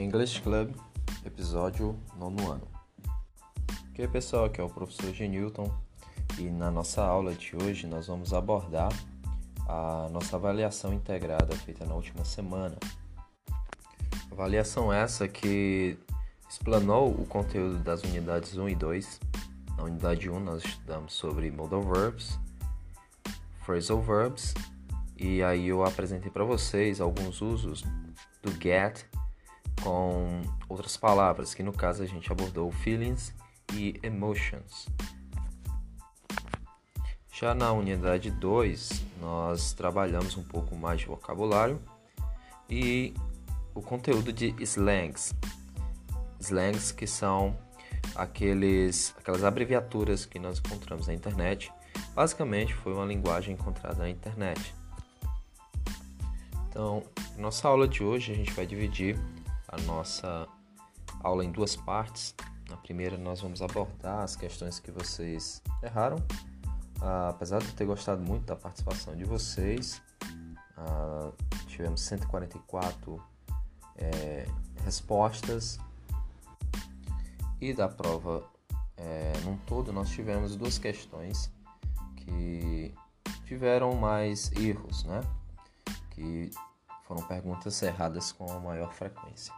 English Club, episódio nono ano. Ok, pessoal, aqui é o professor Genilton e na nossa aula de hoje nós vamos abordar a nossa avaliação integrada feita na última semana. Avaliação essa que explanou o conteúdo das unidades 1 e 2. Na unidade 1 nós estudamos sobre modal verbs, phrasal verbs e aí eu apresentei para vocês alguns usos do get com outras palavras, que no caso a gente abordou feelings e emotions. Já na unidade 2, nós trabalhamos um pouco mais de vocabulário e o conteúdo de slangs. Slangs que são aqueles, aquelas abreviaturas que nós encontramos na internet. Basicamente, foi uma linguagem encontrada na internet. Então, nossa aula de hoje a gente vai dividir a nossa aula em duas partes. Na primeira, nós vamos abordar as questões que vocês erraram. Ah, apesar de eu ter gostado muito da participação de vocês, ah, tivemos 144 é, respostas e da prova é, num todo nós tivemos duas questões que tiveram mais erros, né? Que foram perguntas erradas com a maior frequência.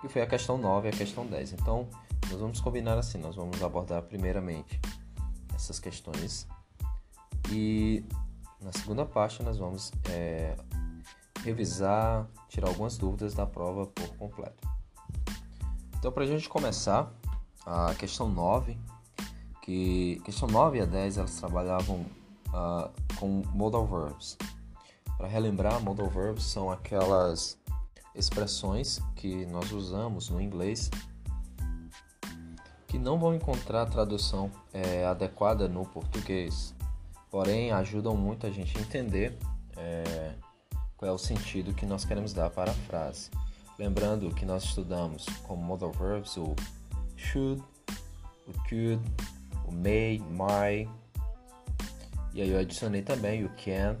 Que foi a questão 9 e a questão 10. Então, nós vamos combinar assim, nós vamos abordar primeiramente essas questões e na segunda parte nós vamos é, revisar, tirar algumas dúvidas da prova por completo. Então, para a gente começar, a questão 9, que questão 9 a 10 elas trabalhavam uh, com modal verbs. Para relembrar, modal verbs são aquelas expressões que nós usamos no inglês que não vão encontrar tradução é, adequada no português, porém ajudam muito a gente a entender é, qual é o sentido que nós queremos dar para a frase. Lembrando que nós estudamos como modal verbs o should, o could, o may, might, e aí eu adicionei também o can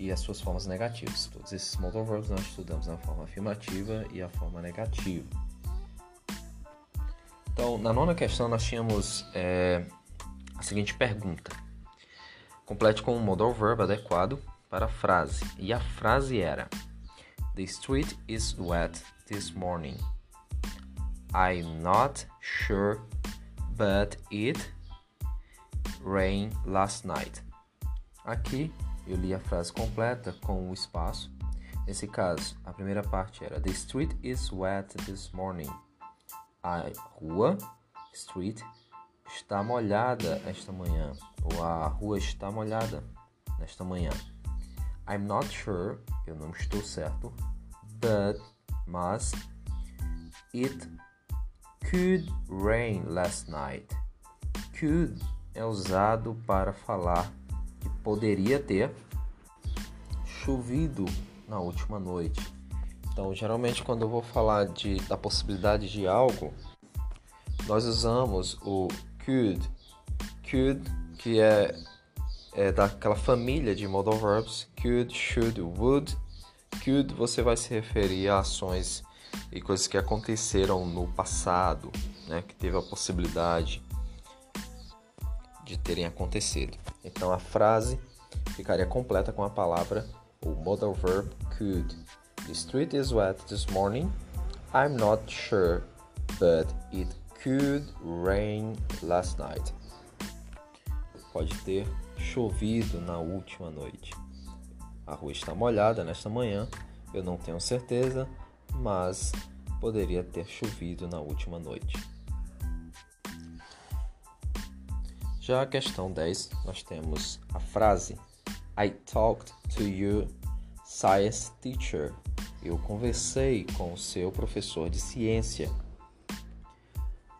e as suas formas negativas. Todos esses modal verbs nós estudamos na forma afirmativa e a forma negativa. Então, na nona questão nós tínhamos é, a seguinte pergunta. Complete com um modal verb adequado para a frase. E a frase era: The street is wet this morning. I'm not sure, but it rained last night. Aqui eu li a frase completa com o espaço. Nesse caso, a primeira parte era The street is wet this morning. A rua, street, está molhada esta manhã. Ou a rua está molhada nesta manhã. I'm not sure, eu não estou certo. But, mas, it could rain last night. Could é usado para falar poderia ter chovido na última noite. Então, geralmente, quando eu vou falar de, da possibilidade de algo, nós usamos o could, could que é, é daquela família de modal verbs, could, should, would. Could você vai se referir a ações e coisas que aconteceram no passado, né, que teve a possibilidade de terem acontecido. Então a frase ficaria completa com a palavra o modal verb could. The street is wet this morning. I'm not sure, but it could rain last night. Pode ter chovido na última noite. A rua está molhada nesta manhã, eu não tenho certeza, mas poderia ter chovido na última noite. Já a questão 10, nós temos a frase I talked to your science teacher. Eu conversei com o seu professor de ciência.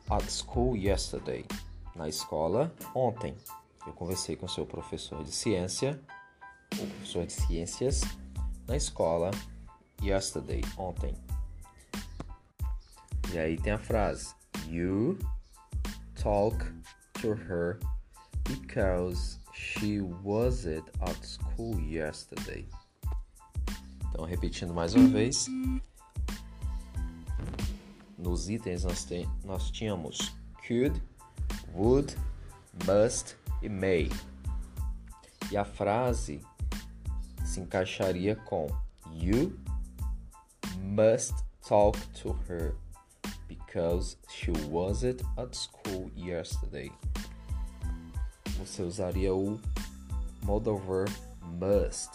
At school yesterday. Na escola ontem. Eu conversei com o seu professor de ciência, o professor de ciências, na escola yesterday, ontem. E aí tem a frase You talk to her because she wasn't at school yesterday. Então, repetindo mais uma vez. nos itens nós, tem, nós tínhamos could, would, must e may. E a frase se encaixaria com You must talk to her because she wasn't at school yesterday. Você usaria o modal verb must,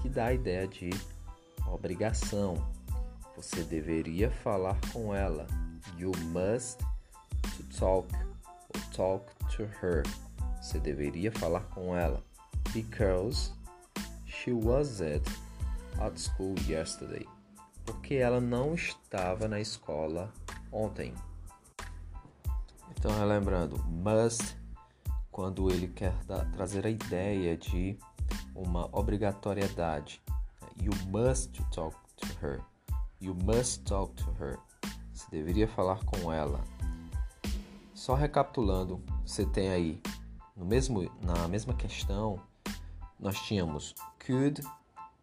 que dá a ideia de obrigação. Você deveria falar com ela. You must to talk or talk to her. Você deveria falar com ela. Because she wasn't at school yesterday. Porque ela não estava na escola ontem. Então, relembrando, must quando ele quer trazer a ideia de uma obrigatoriedade. You must talk to her. You must talk to her. Você deveria falar com ela. Só recapitulando, você tem aí no mesmo na mesma questão nós tínhamos could,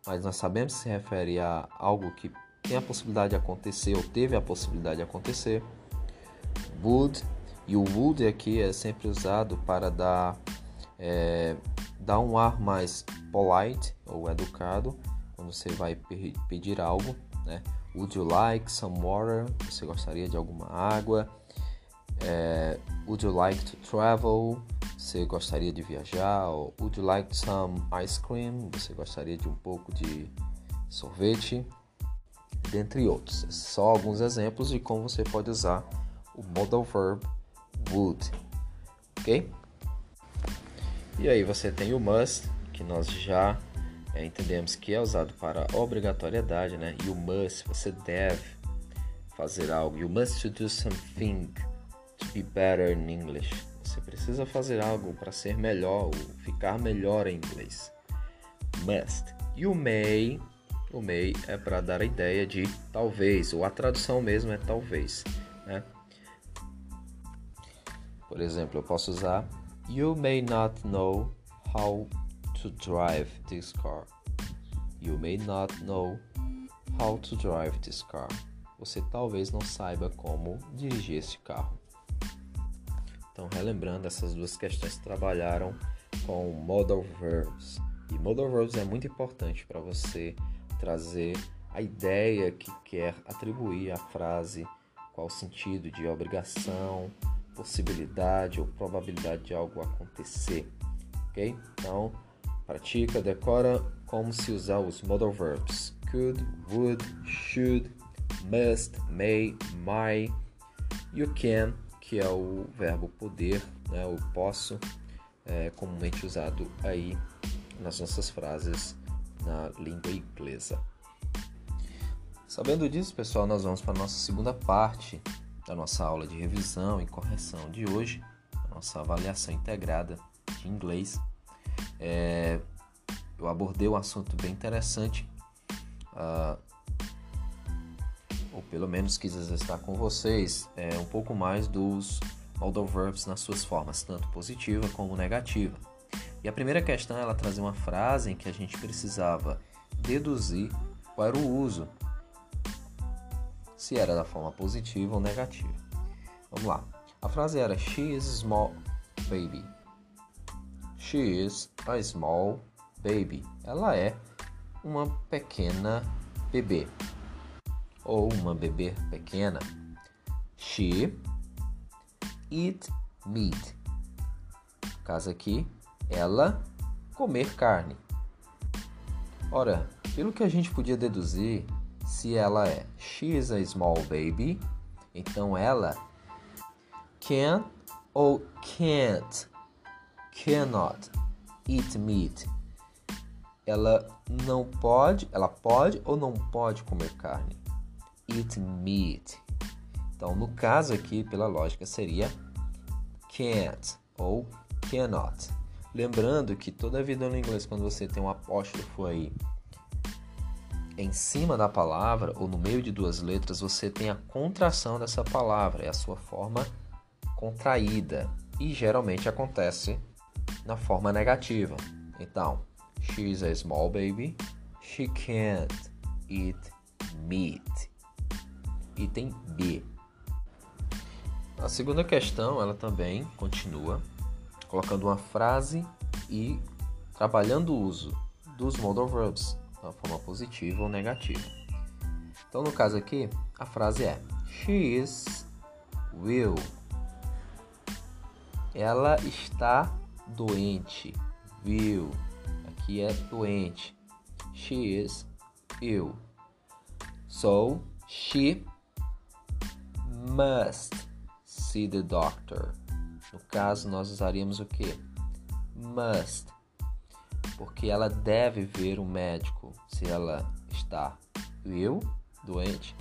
mas nós sabemos se refere a algo que tem a possibilidade de acontecer ou teve a possibilidade de acontecer. Would e o would aqui é sempre usado para dar, é, dar um ar mais polite ou educado quando você vai pedir algo. Né? Would you like some water? Você gostaria de alguma água? É, would you like to travel? Você gostaria de viajar? Ou, would you like some ice cream? Você gostaria de um pouco de sorvete? Dentre outros. Só alguns exemplos de como você pode usar o modal verb would, ok? E aí você tem o must, que nós já é, entendemos que é usado para obrigatoriedade, né? O must, você deve fazer algo. You must do something to be better in English. Você precisa fazer algo para ser melhor ou ficar melhor em inglês. Must. O may, o may é para dar a ideia de talvez, ou a tradução mesmo é talvez? Por exemplo, eu posso usar You may not know how to drive this car. You may not know how to drive this car. Você talvez não saiba como dirigir este carro. Então, relembrando, essas duas questões trabalharam com modal verbs. E modal verbs é muito importante para você trazer a ideia que quer atribuir à frase, qual o sentido de obrigação, possibilidade ou probabilidade de algo acontecer, ok? Então, pratica, decora como se usar os modal verbs could, would, should, must, may, might, you can, que é o verbo poder, né, o posso, é comumente usado aí nas nossas frases na língua inglesa. Sabendo disso, pessoal, nós vamos para a nossa segunda parte da nossa aula de revisão e correção de hoje, a nossa avaliação integrada de inglês. É, eu abordei um assunto bem interessante, uh, ou pelo menos quis estar com vocês é, um pouco mais dos modal verbs nas suas formas, tanto positiva como negativa. E a primeira questão ela trazia uma frase em que a gente precisava deduzir qual era o uso se era da forma positiva ou negativa. Vamos lá. A frase era She is a small baby. She is a small baby. Ela é uma pequena bebê. Ou uma bebê pequena. She eat meat. No caso aqui, ela comer carne. Ora, pelo que a gente podia deduzir, se ela é she is a small baby, então ela can ou can't, cannot eat meat. Ela não pode, ela pode ou não pode comer carne. Eat meat. Então, no caso aqui, pela lógica, seria can't ou cannot. Lembrando que toda a vida no inglês, quando você tem um apóstrofo aí em cima da palavra ou no meio de duas letras, você tem a contração dessa palavra, é a sua forma contraída e geralmente acontece na forma negativa. Então, she's a small baby, she can't eat meat. Item B. A segunda questão, ela também continua colocando uma frase e trabalhando o uso dos modal verbs da forma positiva ou negativa. Então, no caso aqui, a frase é She is will. Ela está doente. Will. Aqui é doente. She is ill. So, she must see the doctor. No caso, nós usaríamos o que? Must. Porque ela deve ver o médico se ela está ill, doente.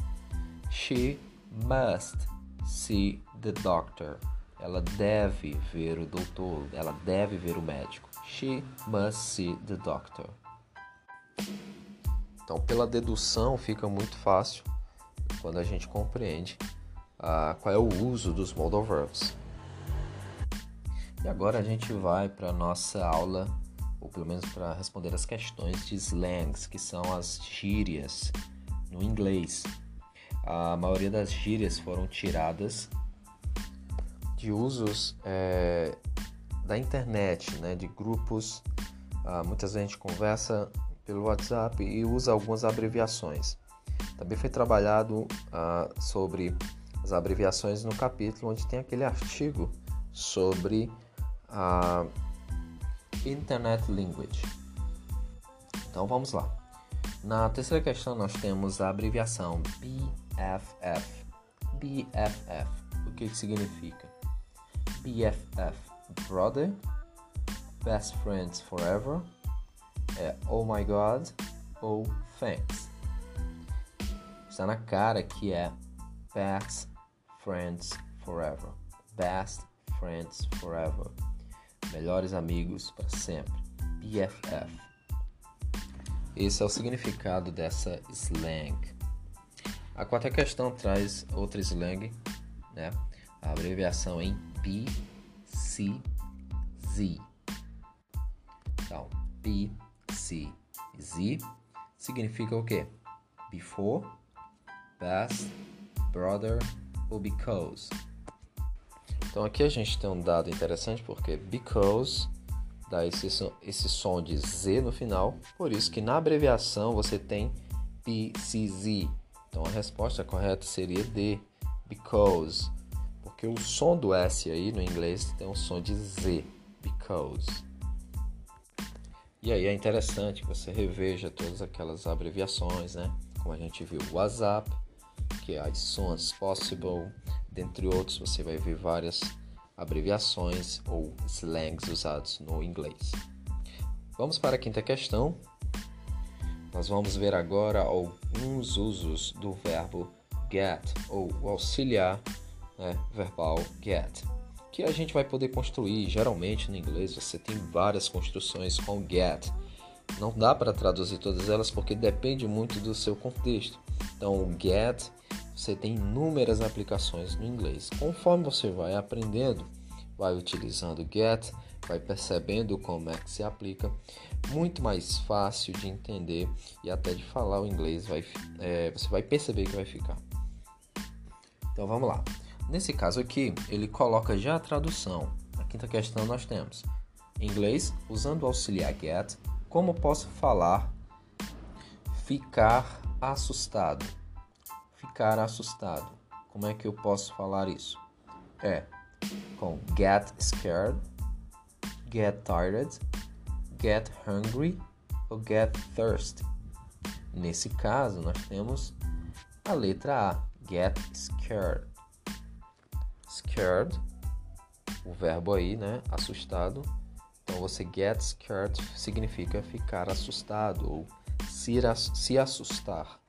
She must see the doctor. Ela deve ver o doutor, ela deve ver o médico. She must see the doctor. Então, pela dedução, fica muito fácil quando a gente compreende uh, qual é o uso dos modal verbs. E agora a gente vai para a nossa aula, ou pelo menos para responder as questões de slangs, que são as gírias no inglês. A maioria das gírias foram tiradas de usos é, da internet, né, de grupos. Ah, muitas vezes a gente conversa pelo WhatsApp e usa algumas abreviações. Também foi trabalhado ah, sobre as abreviações no capítulo onde tem aquele artigo sobre a Internet Language. Então vamos lá. Na terceira questão nós temos a abreviação BFF. BFF. O que, que significa? BFF, Brother, Best Friends Forever, é Oh My God ou Thanks. Está na cara que é Best Friends Forever. Best Friends Forever. Melhores amigos para sempre. BFF. Esse é o significado dessa slang. A quarta questão traz outra slang, né? A abreviação em BCZ. Então, BCZ significa o quê? Before, best, brother ou because. Então aqui a gente tem um dado interessante porque because dá esse esse som de Z no final, por isso que na abreviação você tem BCZ. Então a resposta correta seria D, because porque o som do S aí no inglês tem um som de Z, because. E aí é interessante que você reveja todas aquelas abreviações, né? Como a gente viu, WhatsApp, que é as soon as possible, dentre outros, você vai ver várias abreviações ou slangs usados no inglês. Vamos para a quinta questão. Nós vamos ver agora alguns usos do verbo get ou auxiliar né, verbal get, que a gente vai poder construir. Geralmente no inglês você tem várias construções com get. Não dá para traduzir todas elas porque depende muito do seu contexto. Então, o get você tem inúmeras aplicações no inglês. Conforme você vai aprendendo, vai utilizando get, vai percebendo como é que se aplica, muito mais fácil de entender e até de falar o inglês, vai, é, você vai perceber que vai ficar. Então vamos lá. Nesse caso aqui, ele coloca já a tradução. Na quinta questão nós temos em inglês, usando o auxiliar get, como posso falar ficar assustado? Ficar assustado. Como é que eu posso falar isso? É com get scared, get tired, get hungry ou get thirsty. Nesse caso, nós temos a letra A, get scared scared, o verbo aí, né? Assustado. Então você get scared significa ficar assustado ou se, se assustar.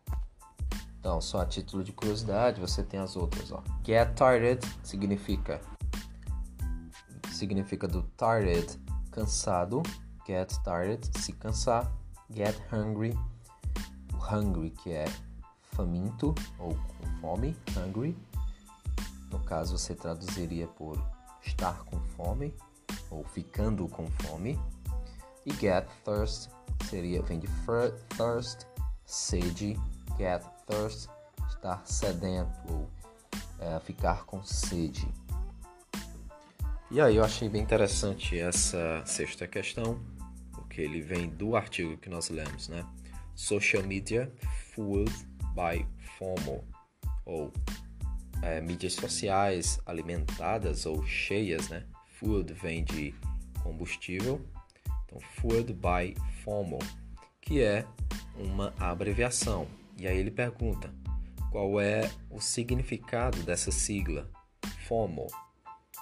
Então, só a título de curiosidade, você tem as outras, ó. Get tired significa significa do tired, cansado. Get tired, se cansar. Get hungry, hungry que é faminto ou com fome, hungry. No caso, você traduziria por estar com fome ou ficando com fome. E get thirst seria vem de thirst, sede, get thirst, estar sedento ou é, ficar com sede. E aí eu achei bem interessante essa sexta questão, porque ele vem do artigo que nós lemos, né? Social Media Fueled by FOMO, ou é, mídias sociais alimentadas ou cheias, né? Food vem de combustível, então Food by FOMO, que é uma abreviação. E aí ele pergunta qual é o significado dessa sigla? FOMO.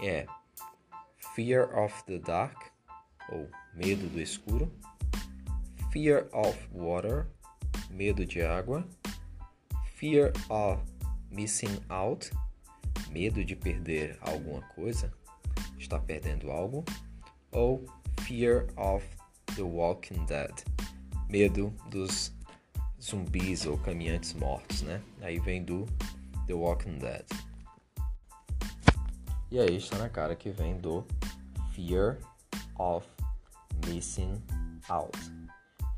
É Fear of the Dark, ou medo do escuro, Fear of Water, medo de água, Fear of missing out, medo de perder alguma coisa, está perdendo algo, ou fear of the walking dead, medo dos zumbis ou caminhantes mortos, né? Aí vem do The Walking Dead. E aí está na cara que vem do Fear of Missing Out.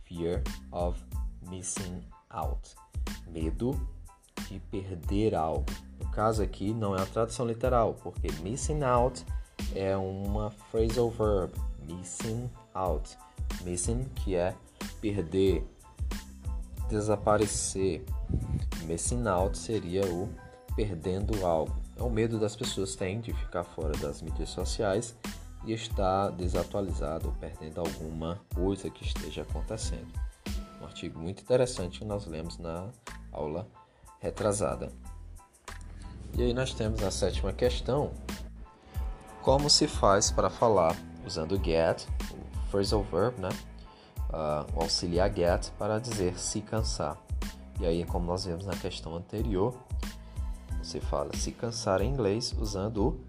Fear of Missing Out. Medo de perder algo. No caso aqui não é a tradução literal, porque missing out é uma phrasal verb, missing out. Missing que é perder, desaparecer. Missing out seria o perdendo algo. É o medo das pessoas têm de ficar fora das mídias sociais e estar desatualizado ou perdendo alguma coisa que esteja acontecendo. Um artigo muito interessante que nós lemos na aula retrasada. E aí nós temos a sétima questão: como se faz para falar usando get, o phrasal verb, né? Uh, o auxiliar get para dizer se cansar. E aí, como nós vimos na questão anterior, você fala se cansar em inglês usando o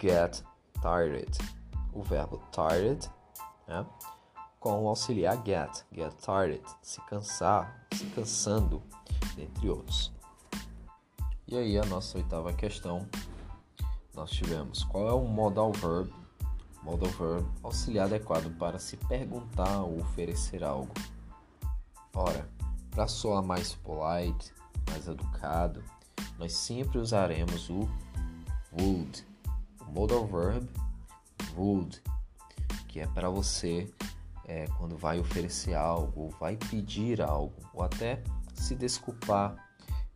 get tired, o verbo tired, né? com o auxiliar get, get tired, se cansar, se cansando, entre outros. E aí a nossa oitava questão, nós tivemos qual é o modal verb, modal verb auxiliar adequado para se perguntar ou oferecer algo. Ora, para soar mais polite, mais educado, nós sempre usaremos o would, o modal verb would, que é para você é, quando vai oferecer algo, ou vai pedir algo, ou até se desculpar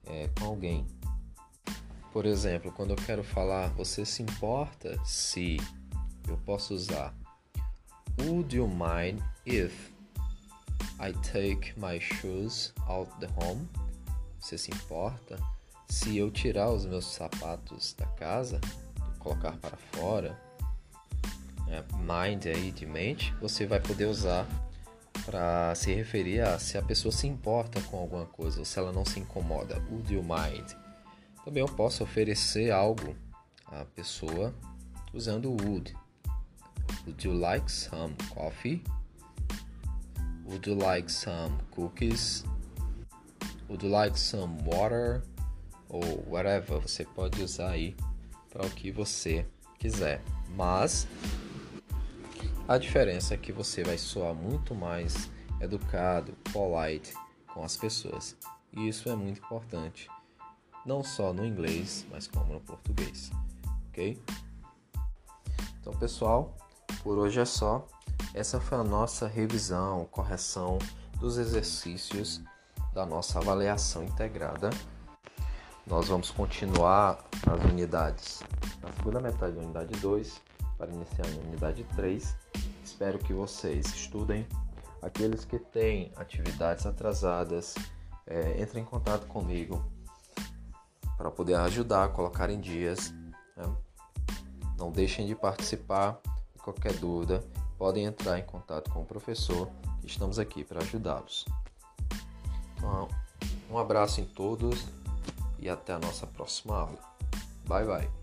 é, com alguém. Por exemplo, quando eu quero falar você se importa se eu posso usar Would you mind if I take my shoes out the home? Você se importa se eu tirar os meus sapatos da casa, colocar para fora? É, mind aí de mente, você vai poder usar para se referir a se a pessoa se importa com alguma coisa ou se ela não se incomoda. Would you mind? Também eu posso oferecer algo à pessoa usando would. Would you like some coffee? Would you like some cookies? Would you like some water? Ou whatever, você pode usar aí para o que você quiser. Mas a diferença é que você vai soar muito mais educado, polite com as pessoas. E isso é muito importante não só no inglês, mas como no português, ok? Então, pessoal, por hoje é só. Essa foi a nossa revisão, correção dos exercícios da nossa avaliação integrada. Nós vamos continuar as unidades na segunda metade da unidade 2 para iniciar a unidade 3. Espero que vocês estudem. Aqueles que têm atividades atrasadas, é, entrem em contato comigo para poder ajudar a colocar em dias. Né? Não deixem de participar. Qualquer dúvida, podem entrar em contato com o professor. Estamos aqui para ajudá-los. Então, um abraço em todos e até a nossa próxima aula. Bye bye.